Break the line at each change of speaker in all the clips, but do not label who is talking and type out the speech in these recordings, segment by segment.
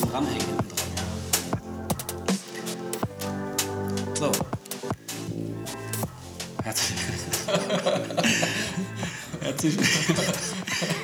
nehmen oder irgendwie jetzt ranhängen hinten dran. So. Herzlich, Herzlich,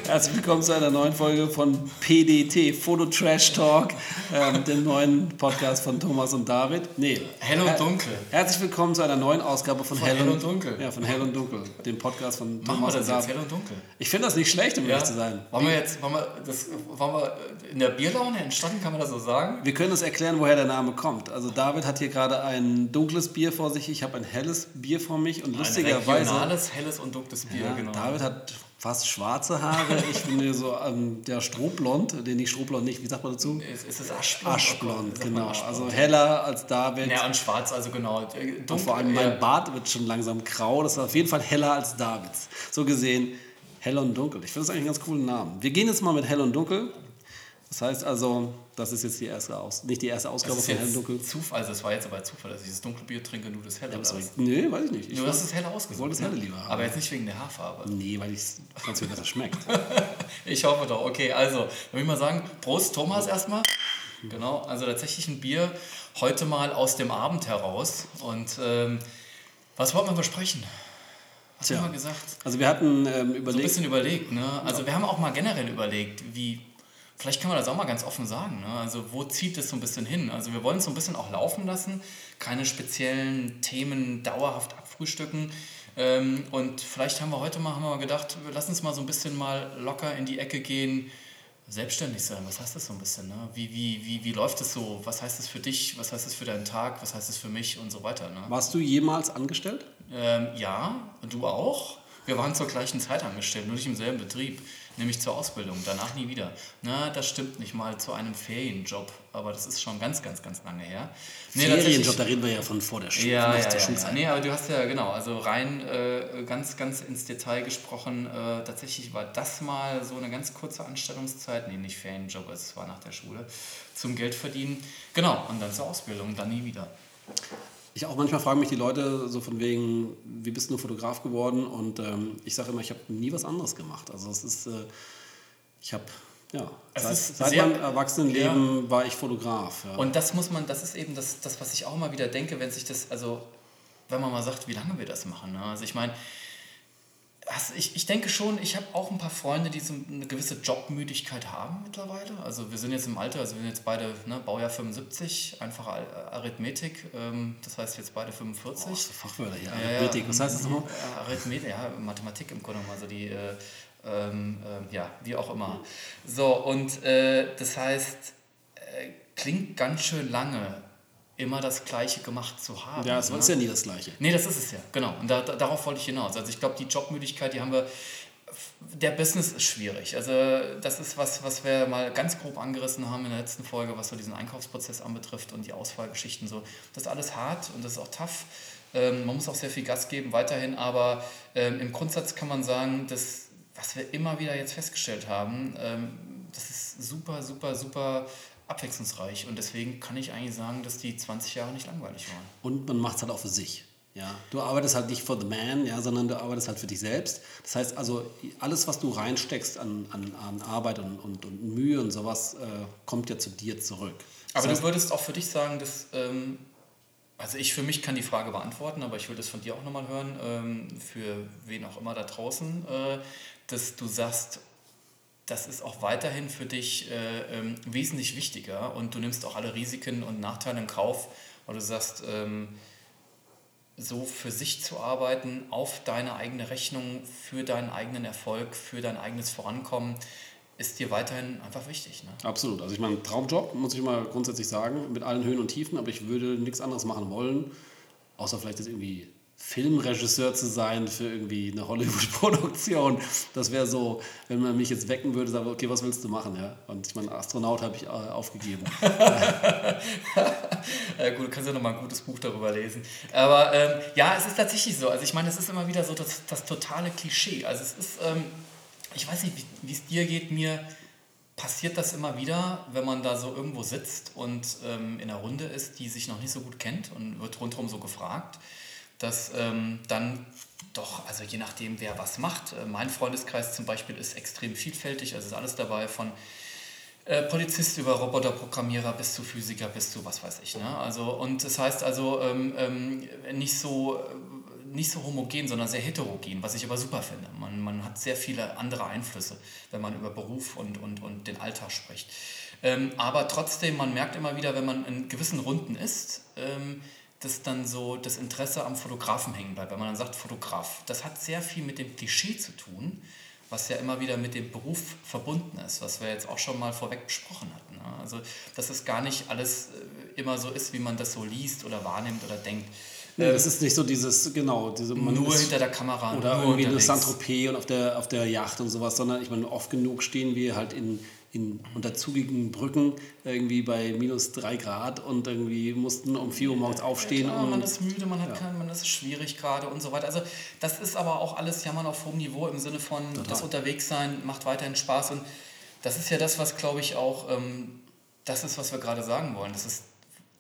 Herzlich willkommen zu einer neuen Folge von PDT, Foto Trash Talk, ähm, dem neuen Podcast von Thomas und David. Nee.
Hell und
Her-
Dunkel.
Herzlich willkommen zu einer neuen Ausgabe von,
Von Hell und Dunkel.
Ja, von Hell und Dunkel, dem Podcast von
Machen wir
Thomas
das
und David.
hell und dunkel.
Ich finde das nicht schlecht, um
Ja.
ehrlich zu sein.
Wollen wir jetzt, wollen wir, das, wollen wir in der Bierlaune entstanden, kann man das so sagen?
Wir können uns erklären, woher der Name kommt. Also David hat hier gerade ein dunkles Bier vor sich, ich habe ein helles Bier vor mich und
Ein
lustigerweise...
regionales, helles und dunkles Bier,
Ja,
genau.
David hat fast schwarze Haare, ich bin hier so ähm, der Strohblond, den nicht Strohblond nicht, wie sagt man dazu?
Ist, ist es aschblond?
Aschblond,
man
genau.
Aschblond?
Also heller als David.
Ja, und schwarz, also genau. Dunkel,
Und vor allem mein Bart wird schon langsam grau. Das ist auf jeden Fall heller als Davids. So gesehen, hell und dunkel. Ich finde das eigentlich einen ganz coolen Namen. Wir gehen jetzt mal mit hell und dunkel. Das heißt also, das ist jetzt die erste Aus nicht die erste Ausgabe von hell dunkel.
Zufall, also es war jetzt aber Zufall, dass ich das dunkle Bier trinke, nur das helle. oder was?
Nee, weiß ich nicht. Ich
Du hast es hell ausgesucht.
wollte das
ne?
helle lieber haben.
Aber jetzt nicht wegen der Haarfarbe.
Nee, weil es ganz viel besser schmeckt.
Ich hoffe doch. Okay, also, dann würde ich mal sagen, Prost Thomas erstmal. Genau, also tatsächlich ein Bier heute mal aus dem Abend heraus. Und ähm, was wollten wir besprechen? Was
Tja.
haben wir gesagt?
Also wir hatten ähm,
So ein
überlegt,
bisschen überlegt, ne? Also wir haben auch mal generell überlegt, wie, vielleicht kann man das auch mal ganz offen sagen, ne? Also wo zieht es so ein bisschen hin? Also wir wollen es so ein bisschen auch laufen lassen, keine speziellen Themen dauerhaft abfrühstücken. Ähm, und vielleicht haben wir heute mal, haben wir mal gedacht, wir lassen uns mal so ein bisschen mal locker in die Ecke gehen. Selbstständig sein, was heißt das so ein bisschen? Ne? Wie, wie, wie, wie läuft es so? Was heißt das für dich? Was heißt das für deinen Tag? Was heißt das für mich? Und so weiter. Ne?
warst du jemals angestellt?
Ähm, ja, und du auch. Wir waren zur gleichen Zeit angestellt, nur nicht im selben Betrieb, nämlich zur Ausbildung, danach nie wieder. Na, das stimmt nicht mal zu einem Ferienjob, aber das ist schon ganz, ganz, ganz lange her. Nee,
Ferienjob, da reden wir ja von vor der Schule.
ja, ja, ja, ja. Nee, aber du hast ja, genau, also rein äh, ganz, ganz ins Detail gesprochen. Äh, tatsächlich war das mal so eine ganz kurze Anstellungszeit, nee, nicht Ferienjob, es war nach der Schule, zum Geld verdienen. Genau, und dann zur Ausbildung, dann nie wieder.
Ich auch manchmal fragen mich die Leute so von wegen, wie bist du Fotograf geworden? Und ähm, ich sage immer, ich habe nie was anderes gemacht. Also es ist, äh, ich habe, ja,
Es
seit,
ist
seit
sehr-
meinem Erwachsenenleben war ich Fotograf. Ja.
Und das muss man, das ist eben das, das, was ich auch immer wieder denke, wenn sich das, also wenn man mal sagt, wie lange wir das machen. Ne? Also ich meine, also ich, ich denke schon, ich habe auch ein paar Freunde, die so eine gewisse Jobmüdigkeit haben mittlerweile. Also wir sind jetzt im Alter, also wir sind jetzt beide ne, Baujahr 75, einfache Ar- Arithmetik, ähm, das heißt jetzt beide 45.
oh, für Fachwörter hier.
Ja,
Arithmetik, was heißt das nochmal?
Arithmetik, ja, Mathematik im Grunde genommen, also die, äh, ähm, ähm, ja, wie auch immer. So, und äh, das heißt, äh, klingt ganz schön lange, immer das Gleiche gemacht zu haben.
Ja, es
ne?
ist ja nie das Gleiche.
Nee, das ist es ja, genau. Und da, da, darauf wollte ich hinaus. Also ich glaube, die Jobmüdigkeit, die haben wir. Der Business ist schwierig. Also das ist was, was wir mal ganz grob angerissen haben in der letzten Folge, was so diesen Einkaufsprozess anbetrifft und die Auswahlgeschichten so. Das ist alles hart und das ist auch tough. Ähm, man muss auch sehr viel Gas geben weiterhin, aber ähm, im Grundsatz kann man sagen, dass was wir immer wieder jetzt festgestellt haben, ähm, das ist super, super, super abwechslungsreich und deswegen kann ich eigentlich sagen, dass die 20 Jahre nicht langweilig waren.
Und man macht es halt auch für sich. Ja, du arbeitest halt nicht for the man, ja, sondern du arbeitest halt für dich selbst. Das heißt also, alles, was du reinsteckst an, an, an Arbeit und, und, und Mühe und sowas, äh, kommt ja zu dir zurück. Das
Aber
heißt,
du würdest auch für dich sagen, dass, ähm, also ich für mich kann die Frage beantworten, aber ich will das von dir auch nochmal hören, ähm, für wen auch immer da draußen, äh, dass du sagst, das ist auch weiterhin für dich äh, ähm, wesentlich wichtiger und du nimmst auch alle Risiken und Nachteile in Kauf, weil du sagst, ähm, so für sich zu arbeiten, auf deine eigene Rechnung, für deinen eigenen Erfolg, für dein eigenes Vorankommen, ist dir weiterhin einfach wichtig. Ne?
Absolut. Also ich meine, Traumjob, muss ich mal grundsätzlich sagen, mit allen Höhen und Tiefen, aber ich würde nichts anderes machen wollen, außer vielleicht jetzt irgendwie Filmregisseur zu sein für irgendwie eine Hollywood-Produktion. Das wäre so, wenn man mich jetzt wecken würde, sagen, okay, was willst du machen? Ja? Und ich meine, Astronaut habe ich äh, aufgegeben.
Äh, gut, du kannst ja nochmal ein gutes Buch darüber lesen. Aber ähm, ja, es ist tatsächlich so. Also ich meine, es ist immer wieder so das, das totale Klischee. Also es ist, ähm, ich weiß nicht, wie- wie es dir geht, mir passiert das immer wieder, wenn man da so irgendwo sitzt und ähm, in einer Runde ist, die sich noch nicht so gut kennt und wird rundherum so gefragt, dass ähm, dann doch, also je nachdem, wer was macht. Äh, mein Freundeskreis zum Beispiel ist extrem vielfältig, also ist alles dabei von äh, Polizist über Roboterprogrammierer bis zu Physiker bis zu was weiß ich. Ne? Also, und das heißt also ähm, ähm, nicht, so, äh, nicht so homogen, sondern sehr heterogen, was ich aber super finde. Man, man hat sehr viele andere Einflüsse, wenn man über Beruf und, und, und den Alltag spricht. Ähm, aber trotzdem, man merkt immer wieder, wenn man in gewissen Runden ist, ähm, dass dann so das Interesse am Fotografen hängen bleibt. Wenn man dann sagt Fotograf, das hat sehr viel mit dem Klischee zu tun, was ja immer wieder mit dem Beruf verbunden ist, was wir jetzt auch schon mal vorweg besprochen hatten. Ne? Also, dass es gar nicht alles äh, immer so ist, wie man das so liest oder wahrnimmt oder denkt.
Nee, das ist nicht so dieses, genau, diese,
nur hinter der Kamera.
Oder irgendwie das Saint-Tropez und auf der, auf der Yacht und sowas, sondern ich meine, oft genug stehen wir halt in in, unter zugigen Brücken irgendwie bei minus drei Grad und irgendwie mussten um vier Uhr morgens aufstehen.
Ja, klar, man ist müde, man hat ja. keinen, man ist schwierig gerade und so weiter. Also das ist aber auch alles Jammern auf hohem Niveau im Sinne von Total. das Unterwegssein macht weiterhin Spaß und das ist ja das, was glaube ich auch, ähm, das ist, was wir gerade sagen wollen. Das ist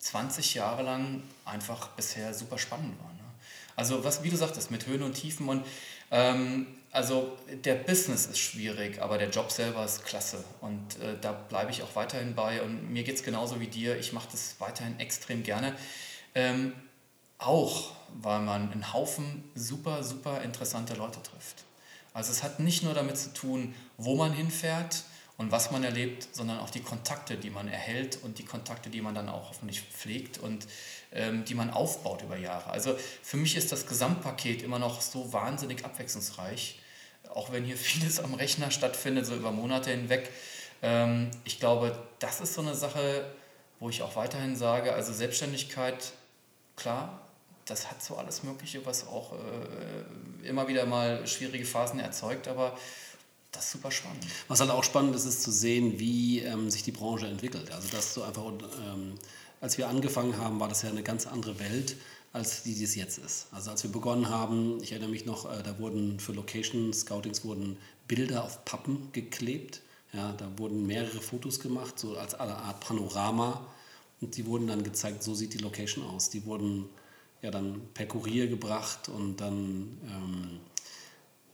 20 Jahre lang einfach bisher super spannend war. Ne? Also was, wie du sagtest, mit Höhen und Tiefen und ähm, also der Business ist schwierig, aber der Job selber ist klasse. Und äh, da bleibe ich auch weiterhin bei. Und mir geht es genauso wie dir. Ich mache das weiterhin extrem gerne. Ähm, auch, weil man einen Haufen super, super interessante Leute trifft. Also es hat nicht nur damit zu tun, wo man hinfährt und was man erlebt, sondern auch die Kontakte, die man erhält und die Kontakte, die man dann auch hoffentlich pflegt und ähm, die man aufbaut über Jahre. Also für mich ist das Gesamtpaket immer noch so wahnsinnig abwechslungsreich auch wenn hier vieles am Rechner stattfindet, so über Monate hinweg. Ähm, ich glaube, das ist so eine Sache, wo ich auch weiterhin sage, also Selbstständigkeit, klar, das hat so alles Mögliche, was auch äh, immer wieder mal schwierige Phasen erzeugt, aber das ist super spannend.
Was halt auch spannend ist, ist zu sehen, wie ähm, sich die Branche entwickelt. Also dass so einfach, ähm, als wir angefangen haben, war das ja eine ganz andere Welt als die, die es jetzt ist. Also als wir begonnen haben, ich erinnere mich noch, äh, da wurden für Location Scoutings wurden Bilder auf Pappen geklebt. Ja, da wurden mehrere Fotos gemacht, so als eine Art Panorama. Und die wurden dann gezeigt, so sieht die Location aus. Die wurden ja dann per Kurier gebracht und dann ähm,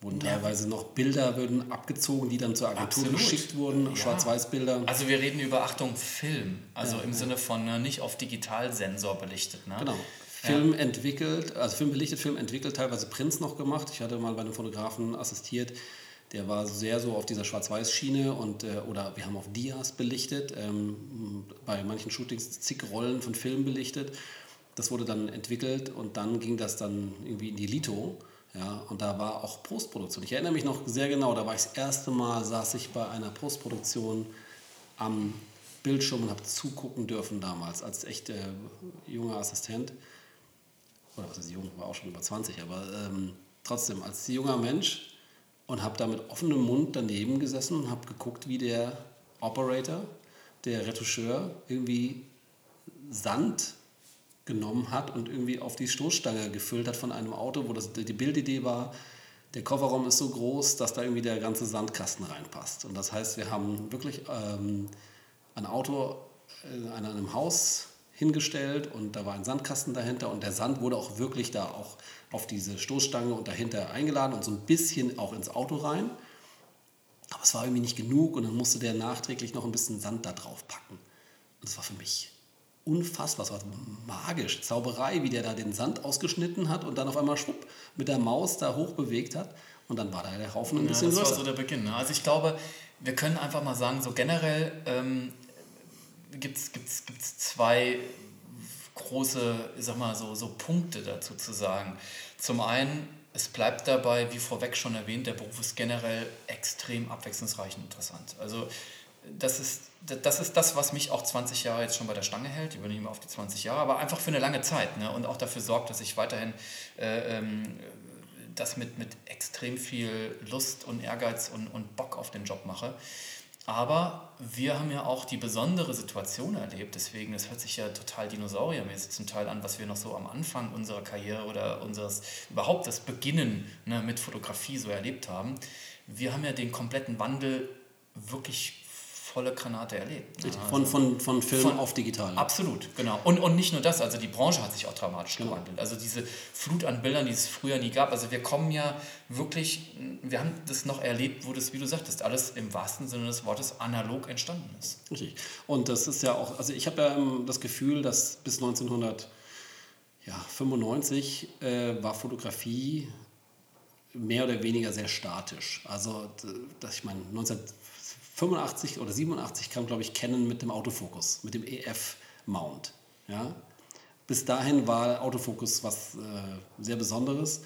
wurden ja. teilweise noch Bilder würden abgezogen, die dann zur Agentur Absolut. geschickt wurden, ja. Schwarz-Weiß-Bilder.
Also wir reden über, Achtung, Film, also ja, im Sinne von ne, nicht auf Digitalsensor belichtet. Ne?
Genau. Film ja. entwickelt, also Film belichtet, Film entwickelt, teilweise Prints noch gemacht. Ich hatte mal bei einem Fotografen assistiert, der war sehr so auf dieser Schwarz-Weiß-Schiene und äh, oder wir haben auf Dias belichtet, ähm, bei manchen Shootings zig Rollen von Film belichtet. Das wurde dann entwickelt und dann ging das dann irgendwie in die Lito. Ja, und da war auch Postproduktion. Ich erinnere mich noch sehr genau, da war ich das erste Mal, saß ich bei einer Postproduktion am Bildschirm und habe zugucken dürfen damals als echt äh, junger Assistent oder was ist jung, war auch schon über 20, aber ähm, trotzdem als junger Mensch und habe da mit offenem Mund daneben gesessen und habe geguckt, wie der Operator, der Retoucheur, irgendwie Sand genommen hat und irgendwie auf die Stoßstange gefüllt hat von einem Auto, wo das, die Bildidee war, der Kofferraum ist so groß, dass da irgendwie der ganze Sandkasten reinpasst. Und das heißt, wir haben wirklich ähm, ein Auto in einem Haus hingestellt und da war ein Sandkasten dahinter und der Sand wurde auch wirklich da auch auf diese Stoßstange und dahinter eingeladen und so ein bisschen auch ins Auto rein. Aber es war irgendwie nicht genug und dann musste der nachträglich noch ein bisschen Sand da drauf packen. Und das war für mich unfassbar, es war magisch, Zauberei, wie der da den Sand ausgeschnitten hat und dann auf einmal schwupp mit der Maus da hoch bewegt hat und dann war da der Haufen ein ja, bisschen
das
größer.
Das war so der Beginn. Ne? Also ich glaube, wir können einfach mal sagen, so generell ähm, gibt es zwei große, ich sag mal, so, so Punkte dazu zu sagen. Zum einen, es bleibt dabei, wie vorweg schon erwähnt, der Beruf ist generell extrem abwechslungsreich und interessant. Also das ist, das ist das, was mich auch 20 Jahre jetzt schon bei der Stange hält. Ich bin nicht mehr auf die 20 Jahre, aber einfach für eine lange Zeit. Ne? Und auch dafür sorgt, dass ich weiterhin äh, ähm, das mit, mit extrem viel Lust und Ehrgeiz und, und Bock auf den Job mache. Aber wir haben ja auch die besondere Situation erlebt, deswegen, es hört sich ja total dinosauriermäßig zum Teil an, was wir noch so am Anfang unserer Karriere oder unseres, überhaupt das Beginnen ne, mit Fotografie so erlebt haben. Wir haben ja den kompletten Wandel wirklich volle Granate erlebt.
Ne? Von, von, von Film von, auf digital.
Absolut, genau. Und, und nicht nur das, also die Branche hat sich auch dramatisch genau. gewandelt. Also diese Flut an Bildern, die es früher nie gab. Also wir kommen ja wirklich, wir haben das noch erlebt, wo das, wie du sagtest, alles im wahrsten Sinne des Wortes analog entstanden ist.
Richtig. Und das ist ja auch, also ich habe ja das Gefühl, dass bis 1995 äh, war Fotografie mehr oder weniger sehr statisch. Also, dass ich meine, 1985 oder 87 kam, glaube ich, Canon mit dem Autofokus, mit dem EF-Mount. Ja? Bis dahin war Autofokus was äh, sehr Besonderes.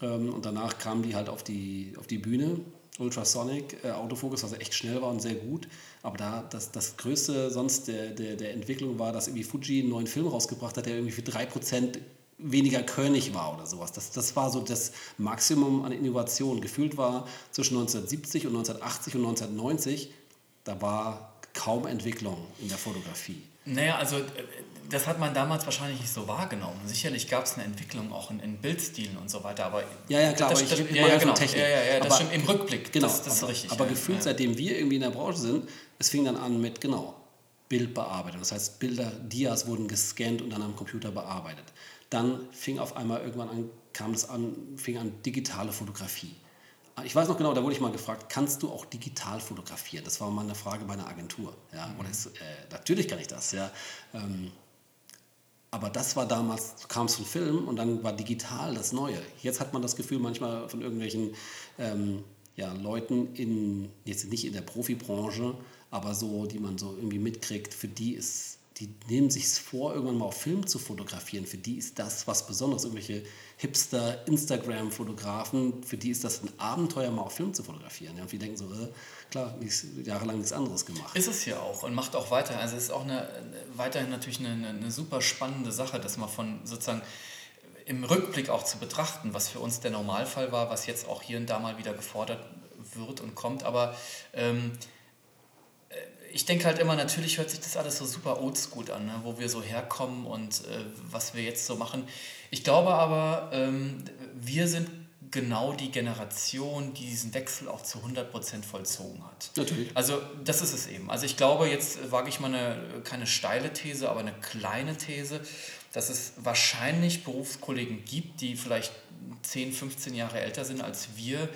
Ähm, und danach kamen die halt auf die, auf die Bühne. Ultrasonic, äh, Autofokus, was echt schnell war und sehr gut. Aber da das, das Größte sonst der, der, der Entwicklung war, dass irgendwie Fuji einen neuen Film rausgebracht hat, der irgendwie für 3% weniger körnig war oder sowas. Das, das war so das Maximum an Innovation. Gefühlt war zwischen 1970 und 1980 und 1990, da war kaum Entwicklung in der Fotografie.
Naja, also äh, das hat man damals wahrscheinlich nicht so wahrgenommen. Sicherlich gab es eine Entwicklung auch in, in, Bildstilen und so weiter, aber
ja, ja klar,
das,
aber
ich, das, ja, ja, genau. Technik. Ja, ja, ja, das
aber,
stimmt im Rückblick.
Genau,
das,
das
aber, ist richtig.
Aber gefühlt,
ja.
seitdem wir irgendwie in der Branche sind, es fing dann an mit genau Bildbearbeitung. Das heißt, Bilder, Dias wurden gescannt und dann am Computer bearbeitet. Dann fing auf einmal irgendwann an, kam es an, fing an digitale Fotografie. Ich weiß noch genau, da wurde ich mal gefragt, kannst du auch digital fotografieren? Das war mal eine Frage bei einer Agentur. Ja, mhm. das, äh, natürlich kann ich das. Ja. Ähm, aber das war damals, kam es von Film und dann war digital das Neue. Jetzt hat man das Gefühl manchmal von irgendwelchen ähm, ja, Leuten in, jetzt nicht in der Profibranche, aber so, die man so irgendwie mitkriegt, für die ist die nehmen sich vor, irgendwann mal auf Film zu fotografieren. Für die ist das was Besonderes. Irgendwelche Hipster, Instagram-Fotografen, für die ist das ein Abenteuer, mal auf Film zu fotografieren. Ja, und die denken so, äh, klar, nichts, jahrelang nichts anderes gemacht.
Ist es ja auch und macht auch weiter. Also es ist auch eine, weiterhin natürlich eine, eine super spannende Sache, dass man von sozusagen im Rückblick auch zu betrachten, was für uns der Normalfall war, was jetzt auch hier und da mal wieder gefordert wird und kommt. Aber ähm, ich denke halt immer, natürlich hört sich das alles so super oldschool an, ne? wo wir so herkommen und äh, was wir jetzt so machen. Ich glaube aber, ähm, wir sind genau die Generation, die diesen Wechsel auch zu 100% vollzogen hat.
Natürlich.
Also das ist es eben. Also ich glaube, jetzt wage ich mal eine, keine steile These, aber eine kleine These, dass es wahrscheinlich Berufskollegen gibt, die vielleicht 10, 15 Jahre älter sind als wir,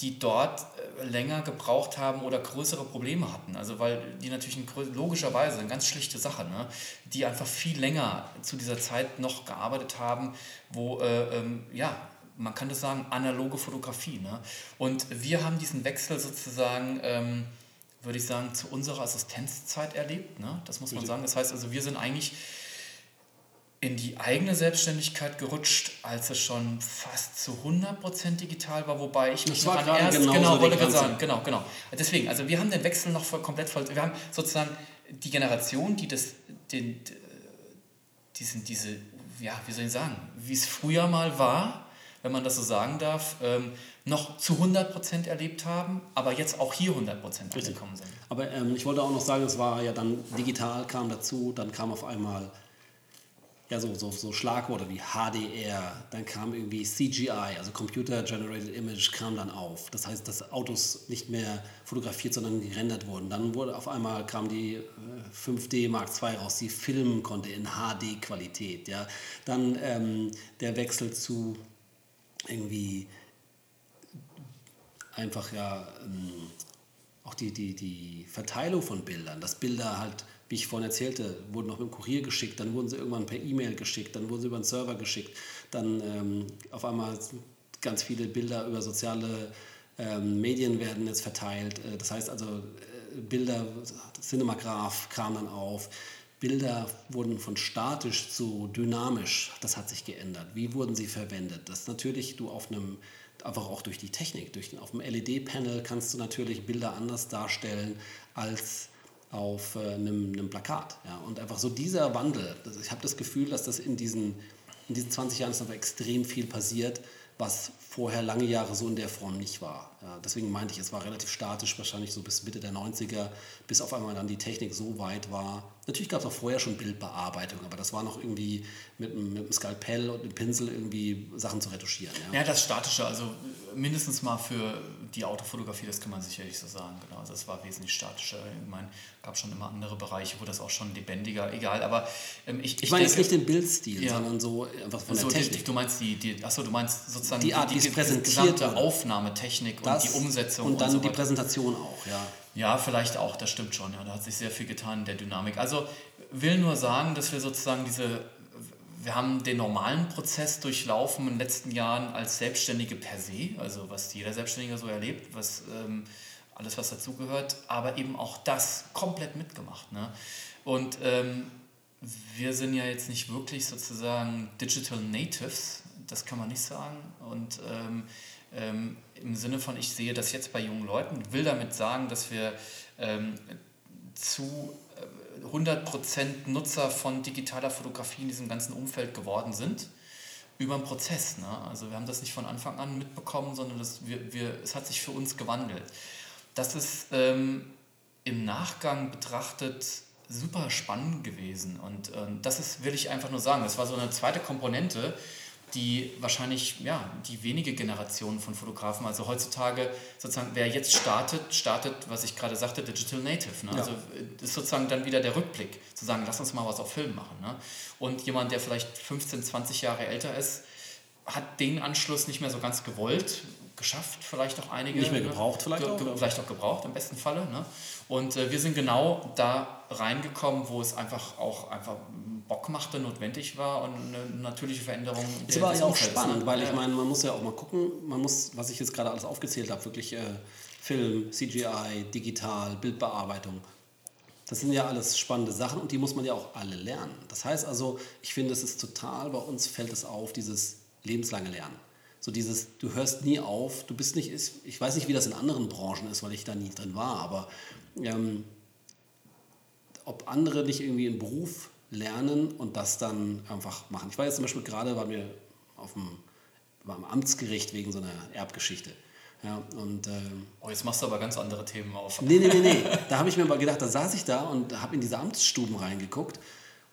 die dort äh, länger gebraucht haben oder größere Probleme hatten. Also weil die natürlich logischerweise eine ganz schlichte Sache, ne? die einfach viel länger zu dieser Zeit noch gearbeitet haben, wo, äh, ähm, ja, man kann das sagen, analoge Fotografie. Ne? Und wir haben diesen Wechsel sozusagen, ähm, würde ich sagen, zu unserer Assistenzzeit erlebt. Ne? Das muss man sagen. Das heißt also, wir sind eigentlich in die eigene Selbstständigkeit gerutscht, als es schon fast zu 100% digital war, wobei ich
mich noch an erst
genau, genau wollte gerade sagen, genau, genau. Deswegen, also wir haben den Wechsel noch voll, komplett voll, wir haben sozusagen die Generation, die das, den, diesen, diese, ja, wie soll ich sagen, wie es früher mal war, wenn man das so sagen darf, ähm, noch zu 100% erlebt haben, aber jetzt auch hier 100% angekommen sind.
Aber ähm, ich wollte auch noch sagen, es war ja dann digital kam dazu, dann kam auf einmal ja, so, so, so Schlagworte wie HDR, dann kam irgendwie CGI, also Computer Generated Image, kam dann auf. Das heißt, dass Autos nicht mehr fotografiert, sondern gerendert wurden. Dann wurde auf einmal kam die 5D äh, Mark II raus, die filmen konnte in HD-Qualität. Ja. Dann ähm, der Wechsel zu irgendwie einfach ja ähm, auch die, die, die Verteilung von Bildern, dass Bilder halt wie ich vorhin erzählte, wurden noch mit dem Kurier geschickt, dann wurden sie irgendwann per E-Mail geschickt, dann wurden sie über den Server geschickt, dann ähm, auf einmal ganz viele Bilder über soziale ähm, Medien werden jetzt verteilt. Äh, das heißt also, äh, Bilder, Cinemagraph kam dann auf. Bilder wurden von statisch zu dynamisch, das hat sich geändert. Wie wurden sie verwendet? Das natürlich du auf einem, einfach auch durch die Technik, durch, auf dem LED-Panel kannst du natürlich Bilder anders darstellen als auf äh, einem, einem, Plakat. Ja? Und einfach so dieser Wandel, ich habe das Gefühl, dass das in diesen, in diesen 20 Jahren ist einfach extrem viel passiert, was vorher lange Jahre so in der Form nicht war. Ja, deswegen meinte ich, es war relativ statisch, wahrscheinlich so bis Mitte der 90er, bis auf einmal dann die Technik so weit war. Natürlich gab es auch vorher schon Bildbearbeitung, aber das war noch irgendwie mit, mit einem Skalpell und einem Pinsel irgendwie Sachen zu retuschieren.
Ja, ja das Statische, also mindestens mal für die Autofotografie, das kann man sicherlich so sagen. Genau, also das war wesentlich statischer. Ich meine, gab schon immer andere Bereiche, wo das auch schon lebendiger, egal. Aber ähm, ich,
ich, ich meine jetzt nicht den Bildstil, ja. sondern so einfach von
so,
der Technik.
Die, du meinst die, die achso, du meinst sozusagen
die Art,
die,
die, die
gesamte Aufnahmetechnik und die Umsetzung
und dann
und so
die Präsentation auch, ja.
Ja, vielleicht auch, das stimmt schon. Ja, da hat sich sehr viel getan in der Dynamik. Also will nur sagen, dass wir sozusagen diese wir haben den normalen Prozess durchlaufen in den letzten Jahren als Selbstständige per se, also was jeder Selbstständige so erlebt, was ähm, alles, was dazugehört, aber eben auch das komplett mitgemacht. Ne? Und ähm, wir sind ja jetzt nicht wirklich sozusagen Digital Natives, das kann man nicht sagen. Und ähm, ähm im Sinne von, ich sehe das jetzt bei jungen Leuten, will damit sagen, dass wir ähm, zu 100% Nutzer von digitaler Fotografie in diesem ganzen Umfeld geworden sind, über einen Prozess. Ne? Also wir haben das nicht von Anfang an mitbekommen, sondern das, wir, wir, es hat sich für uns gewandelt. Das ist ähm, im Nachgang betrachtet super spannend gewesen und ähm, das ist, will ich einfach nur sagen, das war so eine zweite Komponente, die wahrscheinlich, ja, die wenige Generationen von Fotografen, also heutzutage sozusagen, wer jetzt startet, startet, was ich gerade sagte, Digital Native. Ne? Ja. Also äh, ist sozusagen dann wieder der Rückblick, zu sagen, lass uns mal was auf Film machen. Ne? Und jemand, der vielleicht 15, 20 Jahre älter ist, hat den Anschluss nicht mehr so ganz gewollt, geschafft, vielleicht auch einige.
Nicht mehr ne? gebraucht, vielleicht
ge
auch.
Vielleicht auch gebraucht, im besten Falle. Ne? Und äh, wir sind genau da reingekommen, wo es einfach auch einfach Bock machte, notwendig war und eine natürliche Veränderung.
Es war ja auch spannend, ne? weil ich meine, man muss ja auch mal gucken, man muss, was ich jetzt gerade alles aufgezählt habe, wirklich äh, Film, CGI, digital, Bildbearbeitung. Das sind ja alles spannende Sachen und die muss man ja auch alle lernen. Das heißt also, ich finde, es ist total, bei uns fällt es auf, dieses lebenslange Lernen. So dieses, du hörst nie auf, du bist nicht, ich weiß nicht, wie das in anderen Branchen ist, weil ich da nie drin war, aber ähm, ob andere nicht irgendwie einen Beruf lernen und das dann einfach machen. Ich war jetzt zum Beispiel gerade, waren wir auf dem, war am Amtsgericht wegen so einer Erbgeschichte. Ja, und, ähm,
oh, jetzt machst du aber ganz andere Themen auf.
Nee, nee, nee, nee. Da habe ich mir mal gedacht, da saß ich da und habe in diese Amtsstuben reingeguckt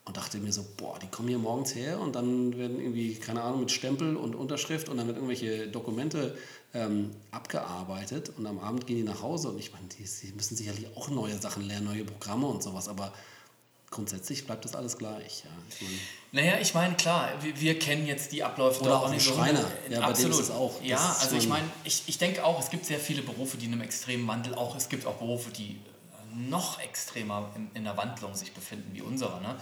und dachte mir so, boah, die kommen hier morgens her und dann werden irgendwie, keine Ahnung, mit Stempel und Unterschrift und dann werden irgendwelche Dokumente ähm, abgearbeitet und am Abend gehen die nach Hause und ich meine, die, die müssen sicherlich auch neue Sachen lernen, neue Programme und sowas, aber grundsätzlich bleibt das alles gleich. Ja.
Ich mein, naja, ich meine, klar, wir, wir, kennen jetzt die Abläufe
Oder auch, nicht Schreiner.
Ja, absolut. ist auch. Ja, also ich meine, ich, ich denke auch, es gibt sehr viele Berufe, die in einem extremen Wandel auch, es gibt auch Berufe, die noch extremer in, in der Wandlung sich befinden wie unsere. Ne?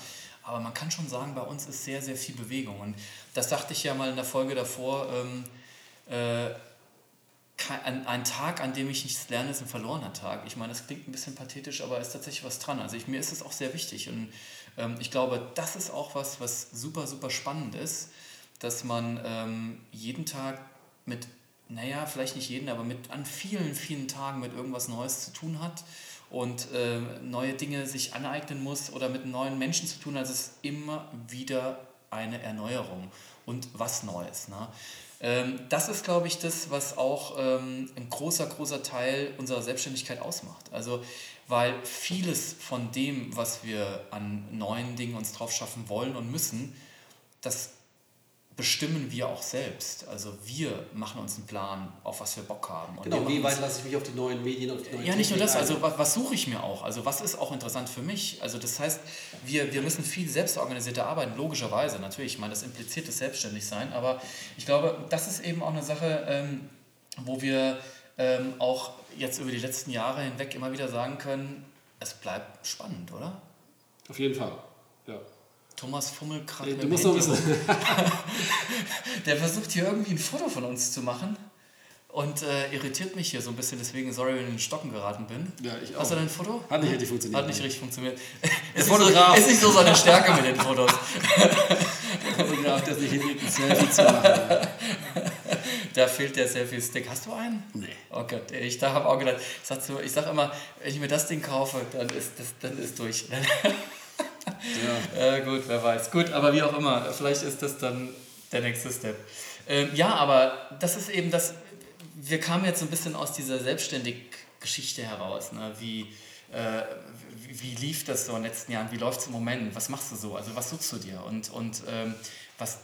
Aber man kann schon sagen, bei uns ist sehr, sehr viel Bewegung. Und das sagte ich ja mal in der Folge davor. Ähm, äh, ein, ein, Tag, an dem ich nichts lerne, ist ein verlorener Tag. Ich meine, das klingt ein bisschen pathetisch, aber ist tatsächlich was dran. Also ich, mir ist es auch sehr wichtig und ähm, ich glaube, das ist auch was, was super, super spannend ist, dass man ähm, jeden Tag mit, naja, vielleicht nicht jeden, aber mit an vielen, vielen Tagen mit irgendwas Neues zu tun hat und äh, neue Dinge sich aneignen muss oder mit neuen Menschen zu tun hat. Es ist immer wieder eine Erneuerung und was Neues. Ne? Ähm, das ist, glaube ich, das, was auch ähm, ein großer, großer Teil unserer Selbstständigkeit ausmacht. Also, weil vieles von dem, was wir an neuen Dingen uns drauf schaffen wollen und müssen, das bestimmen wir auch selbst. Also wir machen uns einen Plan, auf was wir Bock haben.
Und genau, wie weit lasse ich mich auf die neuen Medien, auf
die neuen Ja, nicht nur das, also was, was, suche ich mir auch? Also was ist auch interessant für mich? Also das heißt, wir, wir müssen viel selbstorganisierter arbeiten, logischerweise natürlich. Ich meine, das impliziert das Selbstständigsein, aber ich glaube, das ist eben auch eine Sache, ähm, wo wir ähm, auch jetzt über die letzten Jahre hinweg immer wieder sagen können, es bleibt spannend, oder?
Auf jeden Fall, ja.
Thomas fummelt gerade
Du musst noch wissen.
Der versucht hier irgendwie ein Foto von uns zu machen und äh, irritiert mich hier so ein bisschen. Deswegen, sorry, wenn ich in den Stocken geraten bin.
Ja, ich
auch. Hast du dein Foto?
Hat nicht richtig funktioniert.
Hat nicht richtig funktioniert.
Der Fotograf.
So, ist nicht so seine Stärke mit den Fotos.
Der Fotograf, der sich hinkriegt, ein Selfie zu machen.
Da fehlt der Selfie-Stick. Hast du einen?
Nee.
Oh Gott, ich habe auch gedacht, ich sag immer, wenn ich mir das Ding kaufe, dann ist das dann ist durch. Ja. Äh, gut, wer weiß. Gut, aber wie auch immer, vielleicht ist das dann der nächste Step. Ähm, ja, aber das ist eben das, wir kamen jetzt so ein bisschen aus dieser Selbstständig-Geschichte heraus. Ne? Wie, äh, wie, lief das so in den letzten Jahren? Wie läuft es im Moment? Was machst du so? Also was suchst du dir? Und, und ähm, was,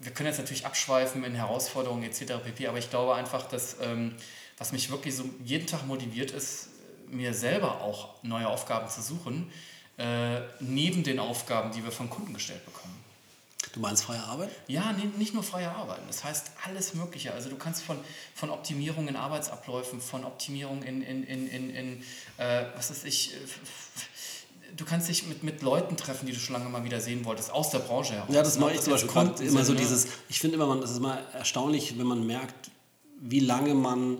wir können jetzt natürlich abschweifen in Herausforderungen etc. pp, aber ich glaube einfach, dass ähm, was mich wirklich so jeden Tag motiviert ist, mir selber auch neue Aufgaben zu suchen, äh, neben den Aufgaben, die wir von Kunden gestellt bekommen.
Du meinst freie Arbeit?
Ja, nee, nicht nur freie Arbeit. Das heißt alles Mögliche. Also du kannst von, von Optimierung in Arbeitsabläufen, von Optimierung in, in, in, in, in äh, was weiß ich, äh, du kannst dich mit, mit Leuten treffen, die du schon lange mal wieder sehen wolltest, aus der Branche
heraus. Ja, das mache ich zum Beispiel gerade immer so ne? dieses, ich finde immer, man, das ist immer erstaunlich, wenn man merkt, wie lange man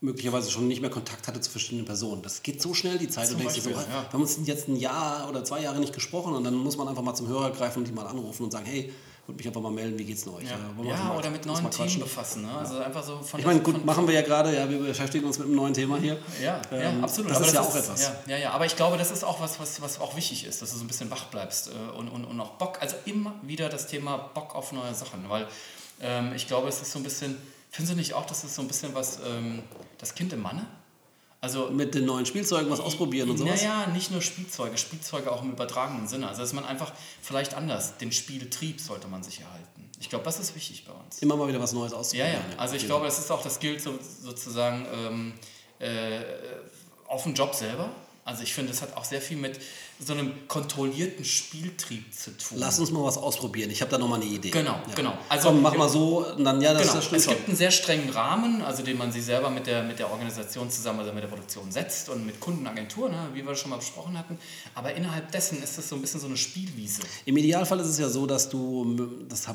möglicherweise schon nicht mehr Kontakt hatte zu verschiedenen Personen. Das geht so schnell, die Zeit. Zum du denkst Beispiel, so, ja. wir haben uns jetzt ein Jahr oder zwei Jahre nicht gesprochen und dann muss man einfach mal zum Hörer greifen und die mal anrufen und sagen, hey, würde mich einfach mal melden, wie geht's denn euch?
Ja, ja, ja oder mit neuen Themen befassen. Ne? Also einfach so
von ich meine, gut, machen wir ja gerade, ja, wir beschäftigen uns mit einem neuen Thema hier.
Ja, ähm, ja absolut.
Das aber ist das ja auch ist, etwas.
Ja, ja, ja, aber ich glaube, das ist auch was, was, was auch wichtig ist, dass du so ein bisschen wach bleibst äh, und, und, und auch Bock, also immer wieder das Thema Bock auf neue Sachen, weil ähm, ich glaube, es ist so ein bisschen Findest du nicht auch, dass es so ein bisschen was, ähm, das Kind im Manne?
Also, mit den neuen Spielzeugen was ausprobieren und sowas?
Naja, nicht nur Spielzeuge, Spielzeuge auch im übertragenen Sinne. Also dass man einfach vielleicht anders, den Spieltrieb sollte man sich erhalten. Ich glaube, das ist wichtig bei uns.
Immer mal wieder was Neues auszuprobieren.
Ja, ja. Also ich glaube, das ist auch, das gilt so, sozusagen ähm, äh, auf dem Job selber. Also ich finde, das hat auch sehr viel mit so einem kontrollierten Spieltrieb zu tun.
Lass uns mal was ausprobieren. Ich habe da nochmal eine Idee.
Genau,
ja.
genau.
Also Komm, mach mal so, dann ja, das,
genau.
das
stimmt Es gibt einen sehr strengen Rahmen, also den man sich selber mit der, mit der Organisation zusammen, also mit der Produktion setzt und mit Kundenagenturen, ne, wie wir schon mal besprochen hatten. Aber innerhalb dessen ist es so ein bisschen so eine Spielwiese.
Im Idealfall ist es ja so, dass du, das ja,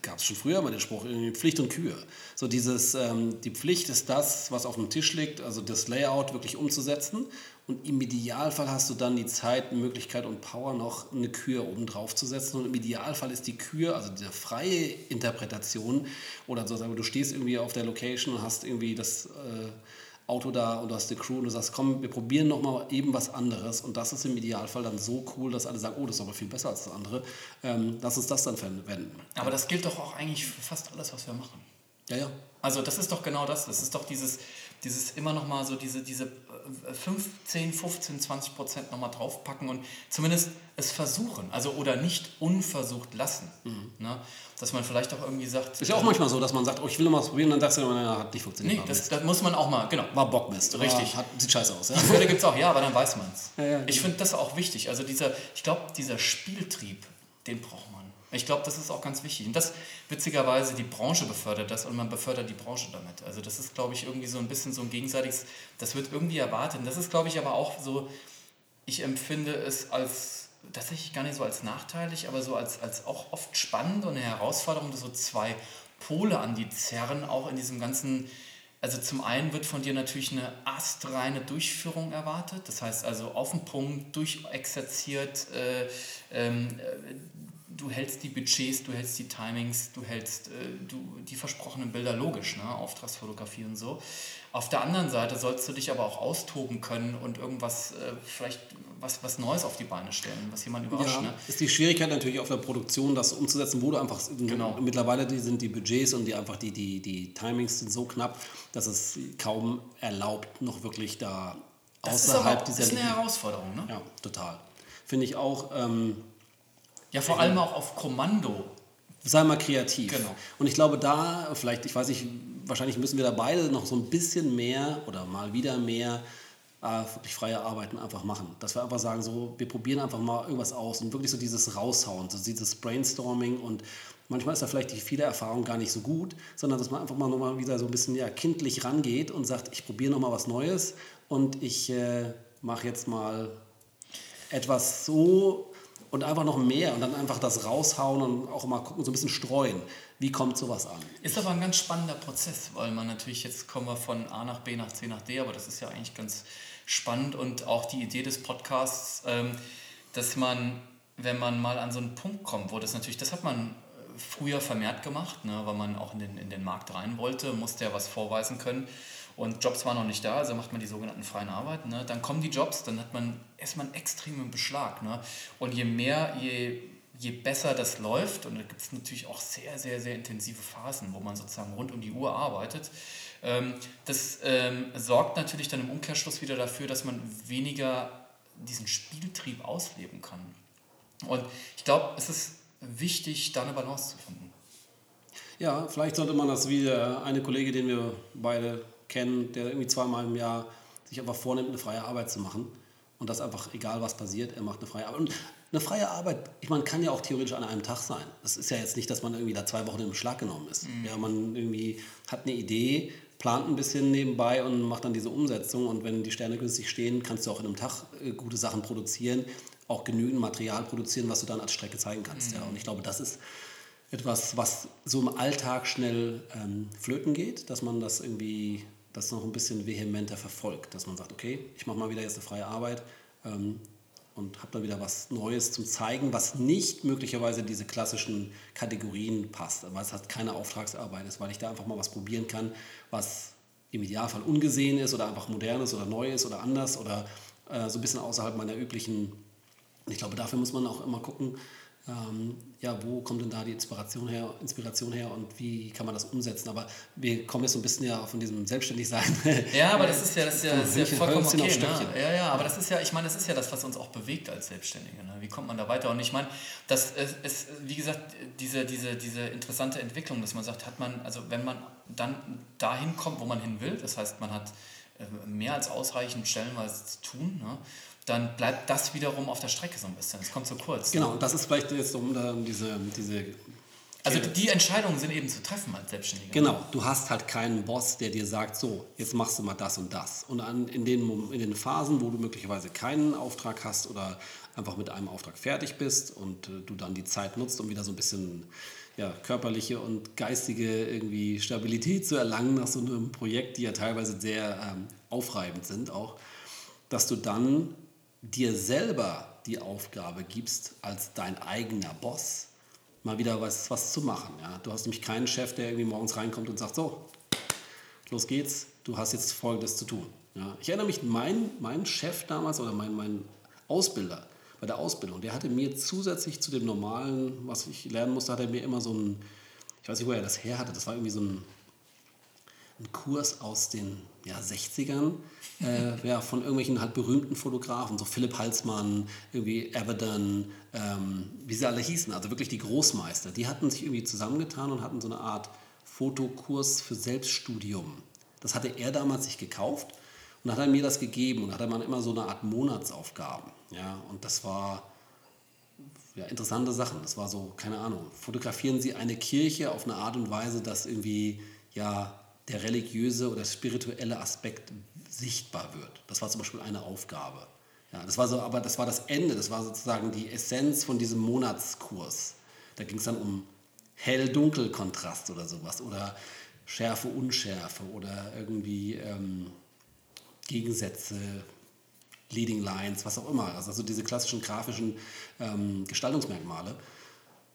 gab es schon früher mal den Spruch, Pflicht und Kühe. So dieses, ähm, die Pflicht ist das, was auf dem Tisch liegt, also das Layout wirklich umzusetzen. Und im Idealfall hast du dann die Zeit, Möglichkeit und Power, noch eine Kür oben drauf zu setzen. Und im Idealfall ist die Kür, also die freie Interpretation, oder sozusagen, du stehst irgendwie auf der Location und hast irgendwie das äh, Auto da und du hast die Crew und du sagst, komm, wir probieren nochmal eben was anderes. Und das ist im Idealfall dann so cool, dass alle sagen, oh, das ist aber viel besser als das andere. Ähm, lass uns das dann verwenden.
Aber das gilt doch auch eigentlich für fast alles, was wir machen.
Ja, ja.
Also das ist doch genau das. Das ist doch dieses, dieses immer noch mal so diese, diese 15, 15, 20 Prozent noch mal draufpacken und zumindest es versuchen. Also oder nicht unversucht lassen. Mhm. Ne? Dass man vielleicht auch irgendwie sagt...
Ist ja auch manchmal so, dass man sagt, oh, ich will noch mal was probieren dann sagst du, na, hat nicht funktioniert.
Nee, das, das, muss man auch mal, genau.
War Bockmist.
Richtig.
Hat, sieht scheiße aus. Ja?
Die Fälle gibt es auch, ja, aber dann weiß man es.
Ja, ja,
ich genau. finde das auch wichtig. Also dieser, ich glaube, dieser Spieltrieb, den braucht man. Ich glaube, das ist auch ganz wichtig. Und das, witzigerweise, die Branche befördert das und man befördert die Branche damit. Also das ist, glaube ich, irgendwie so ein bisschen so ein gegenseitiges, das wird irgendwie erwartet. Und das ist, glaube ich, aber auch so, ich empfinde es als tatsächlich gar nicht so als nachteilig, aber so als, als auch oft spannend und eine Herausforderung, so zwei Pole an die zerren, auch in diesem ganzen, also zum einen wird von dir natürlich eine astreine Durchführung erwartet, das heißt also auf den Punkt, durchexerziert, äh, ähm, äh, du hältst die Budgets, du hältst die Timings, du hältst äh, du, die versprochenen Bilder logisch, ne? Auftragsfotografie und so. Auf der anderen Seite sollst du dich aber auch austoben können und irgendwas, äh, vielleicht was, was Neues auf die Beine stellen, was jemand überrascht. Ja, ne?
ist die Schwierigkeit natürlich auf der Produktion, das umzusetzen, wo du einfach, genau. mittlerweile die, sind die Budgets und die einfach die, die, die Timings sind so knapp, dass es kaum erlaubt, noch wirklich da
das außerhalb dieser... Das ist eine Herausforderung, ne?
Ja, total. Finde ich auch... Ähm,
ja, vor allem auch auf Kommando.
Sei mal kreativ.
Genau.
Und ich glaube, da, vielleicht, ich weiß nicht, wahrscheinlich müssen wir da beide noch so ein bisschen mehr oder mal wieder mehr äh, wirklich freie Arbeiten einfach machen. Dass wir einfach sagen, so, wir probieren einfach mal irgendwas aus und wirklich so dieses Raushauen, so dieses Brainstorming und manchmal ist da vielleicht die viele Erfahrung gar nicht so gut, sondern dass man einfach mal nochmal wieder so ein bisschen ja, kindlich rangeht und sagt, ich probiere nochmal was Neues und ich äh, mache jetzt mal etwas so und einfach noch mehr und dann einfach das raushauen und auch mal gucken, so ein bisschen streuen. Wie kommt sowas an?
Ist aber ein ganz spannender Prozess, weil man natürlich jetzt kommen wir von A nach B nach C nach D, aber das ist ja eigentlich ganz spannend und auch die Idee des Podcasts, ähm, dass man, wenn man mal an so einen Punkt kommt, wo das natürlich, das hat man äh, früher vermehrt gemacht, ne, weil man auch in den, in den Markt rein wollte, musste ja was vorweisen können und Jobs waren noch nicht da, also macht man die sogenannten freien Arbeiten. Ne? Dann kommen die Jobs, dann hat man erstmal einen extremen Beschlag. Ne? Und je mehr, je, je besser das läuft, und da gibt es natürlich auch sehr, sehr, sehr intensive Phasen, wo man sozusagen rund um die Uhr arbeitet, ähm, das ähm, sorgt natürlich dann im Umkehrschluss wieder dafür, dass man weniger diesen Spieltrieb ausleben kann. Und ich glaube, es ist wichtig, da eine Balance zu finden.
Ja, vielleicht sollte man das wie eine Kollege, den wir beide kennen, der irgendwie zweimal im Jahr sich einfach vornimmt, eine freie Arbeit zu machen. Und das einfach, egal was passiert, er macht eine freie Arbeit. Und eine freie Arbeit, ich meine, kann ja auch theoretisch an einem Tag sein. Das ist ja jetzt nicht, dass man irgendwie da zwei Wochen im Schlag genommen ist. Mhm. Ja, man irgendwie hat eine Idee, plant ein bisschen nebenbei und macht dann diese Umsetzung. Und wenn die Sterne günstig stehen, kannst du auch in einem Tag äh, gute Sachen produzieren, auch genügend Material produzieren, was du dann als Strecke zeigen kannst. Mhm. Ja. Und ich glaube, das ist etwas, was so im Alltag schnell ähm, flöten geht, dass man das irgendwie das noch ein bisschen vehementer verfolgt, dass man sagt, okay, ich mache mal wieder jetzt eine freie Arbeit ähm, und habe dann wieder was Neues zum Zeigen, was nicht möglicherweise diese klassischen Kategorien passt, weil es halt keine Auftragsarbeit ist, weil ich da einfach mal was probieren kann, was im Idealfall ungesehen ist oder einfach modern ist oder neu ist oder anders oder äh, so ein bisschen außerhalb meiner üblichen. Ich glaube, dafür muss man auch immer gucken, ähm, ja, wo kommt denn da die Inspiration her, Inspiration her und wie kann man das umsetzen? Aber wir kommen jetzt so ein bisschen ja von diesem Selbstständigsein.
Ja, aber das ist ja, das ist ja, das ist ja vollkommen okay. Ne? Ja, ja, aber das ist ja, ich meine, das ist ja das, was uns auch bewegt als Selbstständige. Ne? Wie kommt man da weiter? Und ich meine, das ist, wie gesagt, diese, diese, diese interessante Entwicklung, dass man sagt, hat man, also wenn man dann dahin kommt, wo man hin will, das heißt, man hat äh, mehr als ausreichend stellenweise zu tun, ne? Dann bleibt das wiederum auf der Strecke so ein bisschen. Es kommt so kurz.
Genau, und das ist vielleicht jetzt um diese, diese
also die Entscheidungen sind eben zu treffen als Selbstständiger.
Genau, du hast halt keinen Boss, der dir sagt, so, jetzt machst du mal das und das. Und an, in, den, in den Phasen, wo du möglicherweise keinen Auftrag hast oder einfach mit einem Auftrag fertig bist und äh, du dann die Zeit nutzt, um wieder so ein bisschen ja, körperliche und geistige irgendwie Stabilität zu erlangen nach so einem Projekt, die ja teilweise sehr ähm, aufreibend sind auch, dass du dann dir selber die Aufgabe gibst, als dein eigener Boss mal wieder was, was zu machen. Ja? Du hast nämlich keinen Chef, der irgendwie morgens reinkommt und sagt, so, los geht's, du hast jetzt Folgendes zu tun. Ja? Ich erinnere mich, mein, mein Chef damals oder mein, mein Ausbilder bei der Ausbildung, der hatte mir zusätzlich zu dem normalen, was ich lernen musste, hat er mir immer so ein, ich weiß nicht, wo er das her hatte, das war irgendwie so ein, ein Kurs aus den ja, 60ern, äh, ja, von irgendwelchen halt berühmten Fotografen, so Philipp Halsmann, irgendwie Avedon, ähm, wie sie alle hießen, also wirklich die Großmeister, die hatten sich irgendwie zusammengetan und hatten so eine Art Fotokurs für Selbststudium. Das hatte er damals sich gekauft und hat er mir das gegeben und hatte man immer so eine Art Monatsaufgaben. Ja, und das war ja, interessante Sachen. Das war so, keine Ahnung, fotografieren Sie eine Kirche auf eine Art und Weise, dass irgendwie ja der religiöse oder spirituelle Aspekt sichtbar wird. Das war zum Beispiel eine Aufgabe. Ja, das war so, aber das war das Ende, das war sozusagen die Essenz von diesem Monatskurs. Da ging es dann um Hell-Dunkel-Kontrast oder sowas oder Schärfe, Unschärfe oder irgendwie ähm, Gegensätze, Leading Lines, was auch immer. Also diese klassischen grafischen ähm, Gestaltungsmerkmale.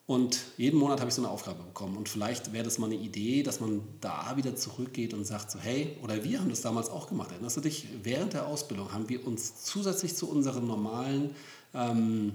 Und jeden Monat habe ich so eine Aufgabe bekommen. Und vielleicht wäre das mal eine Idee, dass man da wieder zurückgeht und sagt so, hey, oder wir haben das damals auch gemacht. Erinnerst du dich? Während der Ausbildung haben wir uns zusätzlich zu unseren normalen ähm,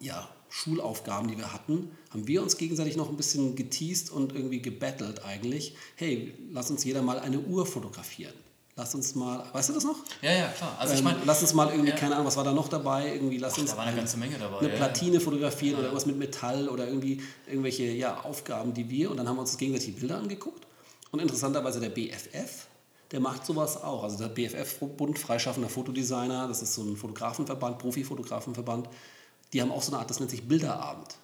ja, Schulaufgaben, die wir hatten, haben wir uns gegenseitig noch ein bisschen geteased und irgendwie gebettelt eigentlich. Hey, lass uns jeder mal eine Uhr fotografieren. Lass uns mal, weißt du das noch?
Ja, ja, klar. Also ich
ähm, lass uns mal irgendwie, ja. keine Ahnung, was war da noch dabei? Irgendwie, lass
Ach,
uns
da war eine ganze Menge dabei.
Eine Platine fotografieren ja. oder irgendwas mit Metall oder irgendwie irgendwelche ja, Aufgaben, die wir und dann haben wir uns gegenseitig Bilder angeguckt. Und interessanterweise der BFF, der macht sowas auch. Also der BFF, Bund Freischaffender Fotodesigner, das ist so ein Fotografenverband, Profi-Fotografenverband, die haben auch so eine Art, das nennt sich Bilderabend.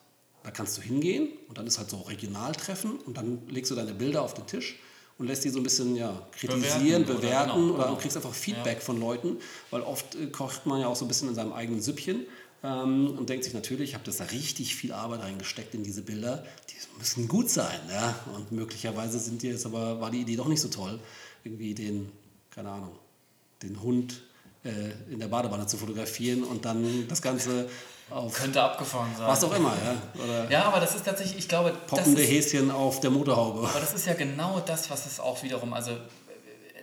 Da kannst du hingehen und dann ist halt so Regionaltreffen und dann legst du deine Bilder auf den Tisch und lässt die so ein bisschen ja, kritisieren, bewerten, bewerten oder, genau, oder genau. kriegst einfach Feedback ja. von Leuten, weil oft äh, kocht man ja auch so ein bisschen in seinem eigenen Süppchen ähm, und denkt sich natürlich, ich habe das da richtig viel Arbeit reingesteckt in diese Bilder, die müssen gut sein. Ja? Und möglicherweise sind die jetzt aber, war die Idee doch nicht so toll, irgendwie den, keine Ahnung, den Hund äh, in der Badewanne zu fotografieren und dann das Ganze
auf Könnte abgefahren sein.
Was auch immer, ja.
Oder ja, aber das ist tatsächlich, ich glaube.
Poppende
ist,
Häschen auf der Motorhaube.
Aber das ist ja genau das, was es auch wiederum, also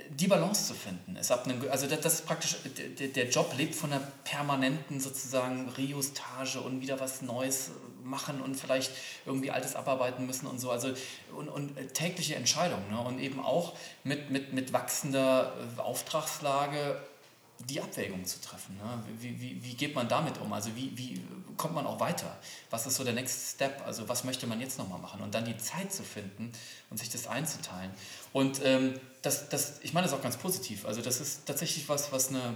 die Balance zu finden. Ist ab einem, also das, das ist praktisch, der, der Job lebt von einer permanenten sozusagen Reustage und wieder was Neues machen und vielleicht irgendwie Altes abarbeiten müssen und so. Also und, und tägliche Entscheidungen. Ne? Und eben auch mit, mit, mit wachsender Auftragslage die Abwägung zu treffen. Ne? Wie, wie, wie geht man damit um? Also wie, wie kommt man auch weiter? Was ist so der Next Step? Also was möchte man jetzt nochmal machen? Und dann die Zeit zu finden und sich das einzuteilen. Und ähm, das, das, ich meine das auch ganz positiv. Also das ist tatsächlich was, was eine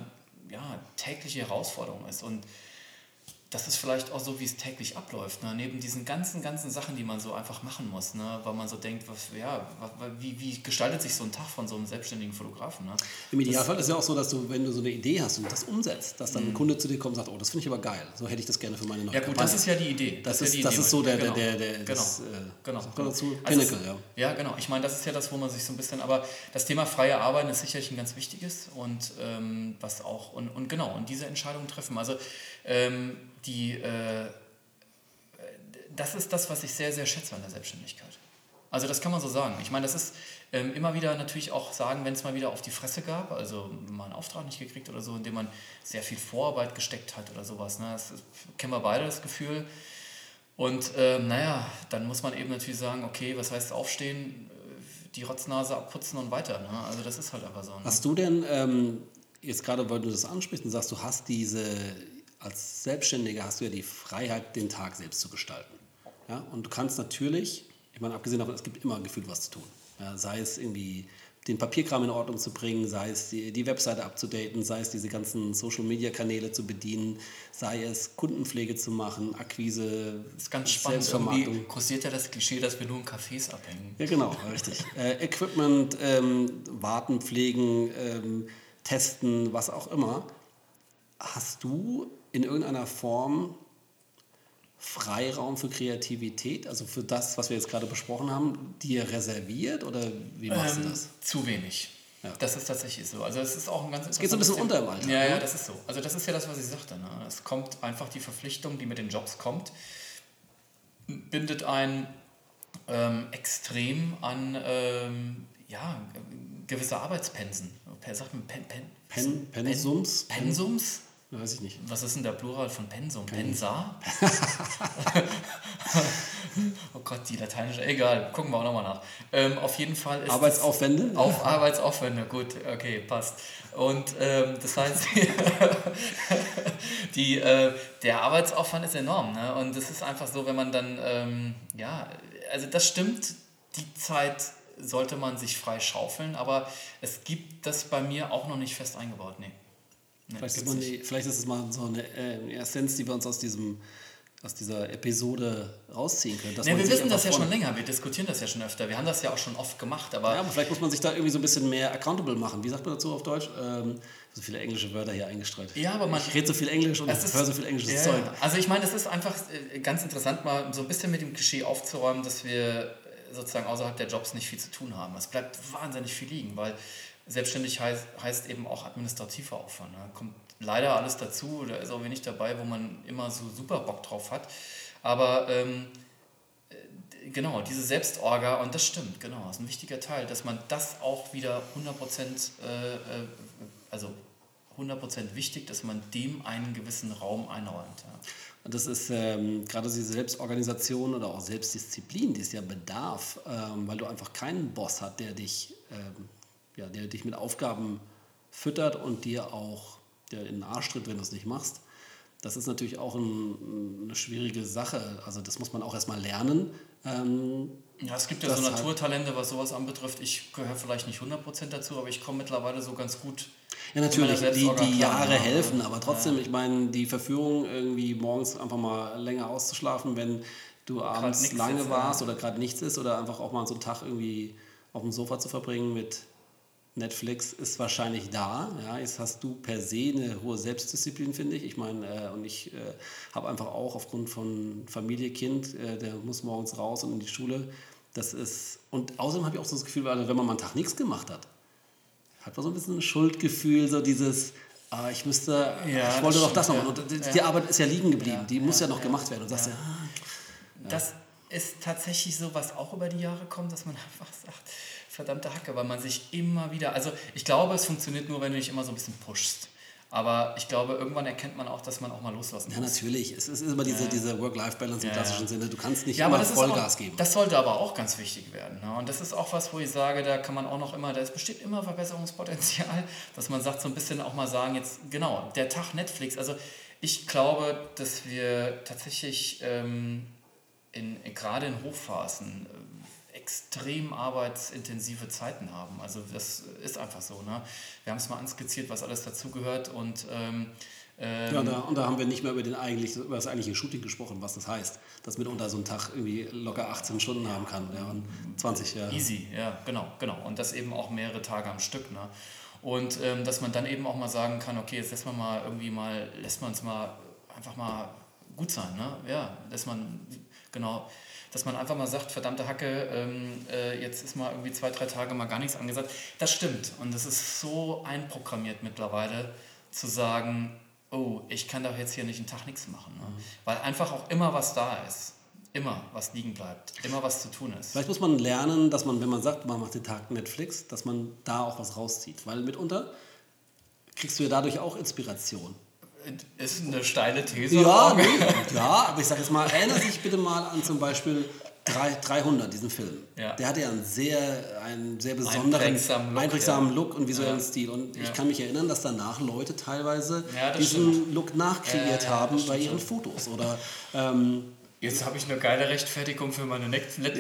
ja, tägliche Herausforderung ist. Und das ist vielleicht auch so, wie es täglich abläuft. Ne? Neben diesen ganzen, ganzen Sachen, die man so einfach machen muss, ne? weil man so denkt, was, ja, wie, wie gestaltet sich so ein Tag von so einem selbstständigen Fotografen? Ne?
Im Idealfall das, ist ja auch so, dass du, wenn du so eine Idee hast und das umsetzt, dass dann ein mhm. Kunde zu dir kommt und sagt, oh, das finde ich aber geil, so hätte ich das gerne für meine neue
Ja gut, Kampagne. das ist ja die Idee.
Das,
das
ist, das ist so der, der, der, der, genau. das,
genau. Äh, genau.
dazu, also Pinnacle,
ja. Ja, genau. Ich meine, das ist ja das, wo man sich so ein bisschen, aber das Thema freie Arbeiten ist sicherlich ein ganz wichtiges und ähm, was auch, und, und genau, und diese Entscheidungen treffen. Also ähm, die, äh, das ist das, was ich sehr, sehr schätze an der Selbstständigkeit. Also das kann man so sagen. Ich meine, das ist ähm, immer wieder natürlich auch sagen, wenn es mal wieder auf die Fresse gab, also mal einen Auftrag nicht gekriegt oder so, indem man sehr viel Vorarbeit gesteckt hat oder sowas. Ne? Das, das kennen wir beide das Gefühl. Und ähm, naja, dann muss man eben natürlich sagen, okay, was heißt aufstehen, die Rotznase abputzen und weiter. Ne? Also das ist halt einfach so. Ne?
Hast du denn, ähm, jetzt gerade weil du das ansprichst und sagst, du hast diese als Selbstständiger hast du ja die Freiheit, den Tag selbst zu gestalten. Ja? Und du kannst natürlich, ich meine, abgesehen davon, es gibt immer gefühlt was zu tun. Ja? Sei es irgendwie den Papierkram in Ordnung zu bringen, sei es die, die Webseite abzudaten, sei es diese ganzen Social-Media-Kanäle zu bedienen, sei es Kundenpflege zu machen, Akquise,
Das ist ganz spannend. Irgendwie kursiert ja das Klischee, dass wir nur in Cafés abhängen.
Ja, genau, richtig. äh, Equipment, ähm, warten, pflegen, ähm, testen, was auch immer. Hast du in irgendeiner Form Freiraum für Kreativität, also für das, was wir jetzt gerade besprochen haben, dir reserviert oder wie machst ähm, du das?
Zu wenig. Ja. Das ist tatsächlich so. Also es ist auch ein ganz
Es geht so ein bisschen Thema. unter im Alltag.
Ja, ja, ne? das ist so. Also das ist ja das, was ich sagte. Ne? Es kommt einfach die Verpflichtung, die mit den Jobs kommt, bindet ein ähm, extrem an ähm, ja, gewisse Arbeitspensen. Sagt man Pen, Pen,
Pen, Pensums?
Pensums?
Weiß ich nicht.
Was ist denn der Plural von Pensum? Pensa? oh Gott, die lateinische. Egal, gucken wir auch nochmal nach. Ähm, auf jeden Fall ist.
Arbeitsaufwände?
Auf Arbeitsaufwände, gut, okay, passt. Und ähm, das heißt, die, äh, der Arbeitsaufwand ist enorm. Ne? Und es ist einfach so, wenn man dann, ähm, ja, also das stimmt, die Zeit sollte man sich frei schaufeln, aber es gibt das bei mir auch noch nicht fest eingebaut. Nee.
Vielleicht, ist die, vielleicht, ist es mal so eine äh, Essenz, die wir uns aus diesem aus dieser Episode rausziehen können.
Nee, wir wissen das ja schon länger, wir diskutieren das ja schon öfter. Wir haben das ja auch schon oft gemacht. Aber
ja, aber vielleicht muss man sich da irgendwie so ein bisschen mehr accountable machen. Wie sagt man dazu auf Deutsch? Ähm, so viele englische Wörter hier eingestreut.
Ja, aber man.
Ich rede so viel Englisch und höre so viel englisches ja, Zeug.
Also ich meine, es ist einfach äh, ganz interessant, mal so ein bisschen mit dem Klischee aufzuräumen, dass wir äh, sozusagen außerhalb der Jobs nicht viel zu tun haben. Es bleibt wahnsinnig viel liegen, weil selbstständig heißt, heißt eben auch administrativer Aufwand. Ne? Kommt leider alles dazu. Da ist auch wenig dabei, wo man immer so super Bock drauf hat. Aber ähm, äh, genau, diese Selbstorga, und das stimmt, genau, ist ein wichtiger Teil, dass man das auch wieder 100%, äh, äh, also 100% wichtig, dass man dem einen gewissen Raum einräumt. Ja.
Und das ist ähm, gerade diese Selbstorganisation oder auch Selbstdisziplin, die es ja bedarf, ähm, weil du einfach keinen Boss hast, der dich, ähm, ja, der dich mit Aufgaben füttert und dir auch der in den Arsch tritt, wenn du es nicht machst. Das ist natürlich auch ein, eine schwierige Sache. Also das muss man auch erstmal lernen. Ähm,
ja, es gibt ja so Naturtalente, was sowas anbetrifft. Ich gehöre vielleicht nicht 100% dazu, aber ich komme mittlerweile so ganz gut.
Ja, natürlich, die, die Jahre klar, helfen, aber trotzdem, ja. ich meine, die Verführung, irgendwie morgens einfach mal länger auszuschlafen, wenn du abends lange ist, warst ja. oder gerade nichts ist oder einfach auch mal so einen Tag irgendwie auf dem Sofa zu verbringen mit Netflix ist wahrscheinlich da. Ja, jetzt hast du per se eine hohe Selbstdisziplin, finde ich. Ich meine, äh, und ich äh, habe einfach auch aufgrund von Familie, Kind, äh, der muss morgens raus und in die Schule. Das ist, und außerdem habe ich auch so das Gefühl, wenn man mal einen Tag nichts gemacht hat, hat man so ein bisschen ein Schuldgefühl, so dieses, ah, ich müsste, ja, ich wollte doch das noch machen. Und die, ja. die Arbeit ist ja liegen geblieben, die muss ja noch gemacht werden. Und sagst ja.
Ah, das ist tatsächlich so, was auch über die Jahre kommt, dass man einfach sagt, verdammte Hacke, weil man sich immer wieder, also ich glaube, es funktioniert nur, wenn du dich immer so ein bisschen pushst. Aber ich glaube, irgendwann erkennt man auch, dass man auch mal loslassen
Ja,
muss.
natürlich. Es ist immer diese,
Ja.
diese Work-Life-Balance im
Ja,
klassischen
ja.
Sinne. Du kannst nicht
Ja,
immer Vollgas
auch,
geben.
das sollte aber auch ganz wichtig werden. Ne? Und das ist auch was, wo ich sage, da kann man auch noch immer, da besteht immer Verbesserungspotenzial, dass man sagt, so ein bisschen auch mal sagen, jetzt genau, der Tag Netflix. Also ich glaube, dass wir tatsächlich ähm, in, gerade in Hochphasen extrem arbeitsintensive Zeiten haben. Also das ist einfach so. Ne? Wir haben es mal anskizziert, was alles dazugehört und ähm, ähm,
Ja, da, und da haben wir nicht mehr über, den eigentlich, über das eigentliche Shooting gesprochen, was das heißt. Dass mitunter so ein Tag irgendwie locker 18 Stunden haben kann. Ja, und 20, ja.
Easy, ja, genau, genau. Und das eben auch mehrere Tage am Stück. Ne? Und ähm, dass man dann eben auch mal sagen kann, okay, jetzt lässt man mal irgendwie mal, lässt man es mal einfach mal gut sein, ne? Ja, dass man, genau, dass man einfach mal sagt, verdammte Hacke, ähm, äh, jetzt ist mal irgendwie zwei, drei Tage mal gar nichts angesagt. Das stimmt. Und das ist so einprogrammiert mittlerweile, zu sagen, oh, ich kann doch jetzt hier nicht einen Tag nichts machen. Ne? Weil einfach auch immer was da ist. Immer was liegen bleibt. Immer was zu tun ist.
Vielleicht muss man lernen, dass man, wenn man sagt, man macht den Tag Netflix, dass man da auch was rauszieht. Weil mitunter kriegst du ja dadurch auch Inspiration.
Ist eine steile These.
Ja,
aber-
nee, ja, aber ich sage jetzt mal, erinnere dich bitte mal an zum Beispiel drei- 300, diesen Film.
Ja.
Der hatte ja einen sehr, einen sehr besonderen,
Einprägsamen Look,
einprägsamen
ja.
Look und visuellen
Ja.
Stil. Und ich kann mich erinnern, dass danach Leute teilweise diesen
stimmt.
Look nachkreiert haben bei
stimmt
ihren
schon.
Fotos. Oder ähm,
Jetzt habe ich eine geile Rechtfertigung für meine nächsten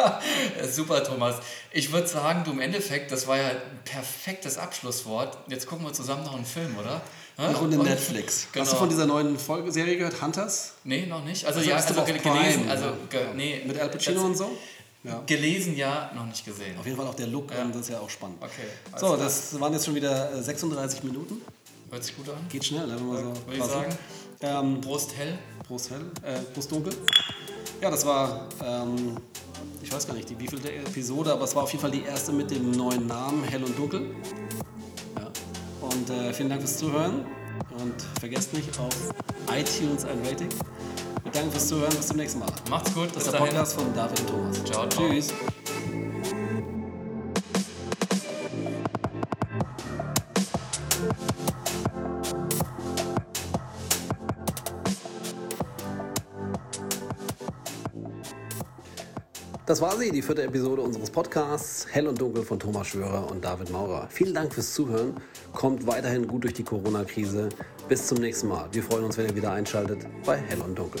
Super, Thomas. Ich würde sagen, du im Endeffekt, das war ja ein perfektes Abschlusswort. Jetzt gucken wir zusammen noch einen Film, oder? Ja?
eine Runde
Und-
Netflix.
Genau.
Hast du von dieser neuen Folgeserie gehört, Hunters?
Nee, noch nicht. Also,
Also
ja, also
aber
ge-
auf Prime,
gelesen, also
ja.
ge, nee,
Mit Al Pacino und so? Ja.
Gelesen ja, noch nicht gesehen.
Auf jeden Fall auch der Look, und das ist ja auch spannend.
Okay, alles
So,
klar.
das waren jetzt schon wieder äh, 36 Minuten.
Hört sich gut an.
Geht schnell, ne, wenn man so
Würde ich sagen.
Ähm,
Brust hell.
Prost hell, äh, Prost dunkel. Ja, das war, ähm, ich weiß gar nicht, die wievielte Episode, aber es war auf jeden Fall die erste mit dem neuen Namen Hell und Dunkel. Und äh, vielen Dank fürs Zuhören und vergesst nicht auf iTunes ein Rating. Wir danken fürs Zuhören, bis zum nächsten Mal.
Macht's gut.
Das ist der
dahin.
Podcast von David und Thomas.
Ciao, ciao.
Tschüss. Das war sie, die vierte Episode unseres Podcasts Hell und Dunkel von Thomas Schwörer und David Maurer. Vielen Dank fürs Zuhören. Kommt weiterhin gut durch die Corona-Krise. Bis zum nächsten Mal. Wir freuen uns, wenn ihr wieder einschaltet bei Hell und Dunkel.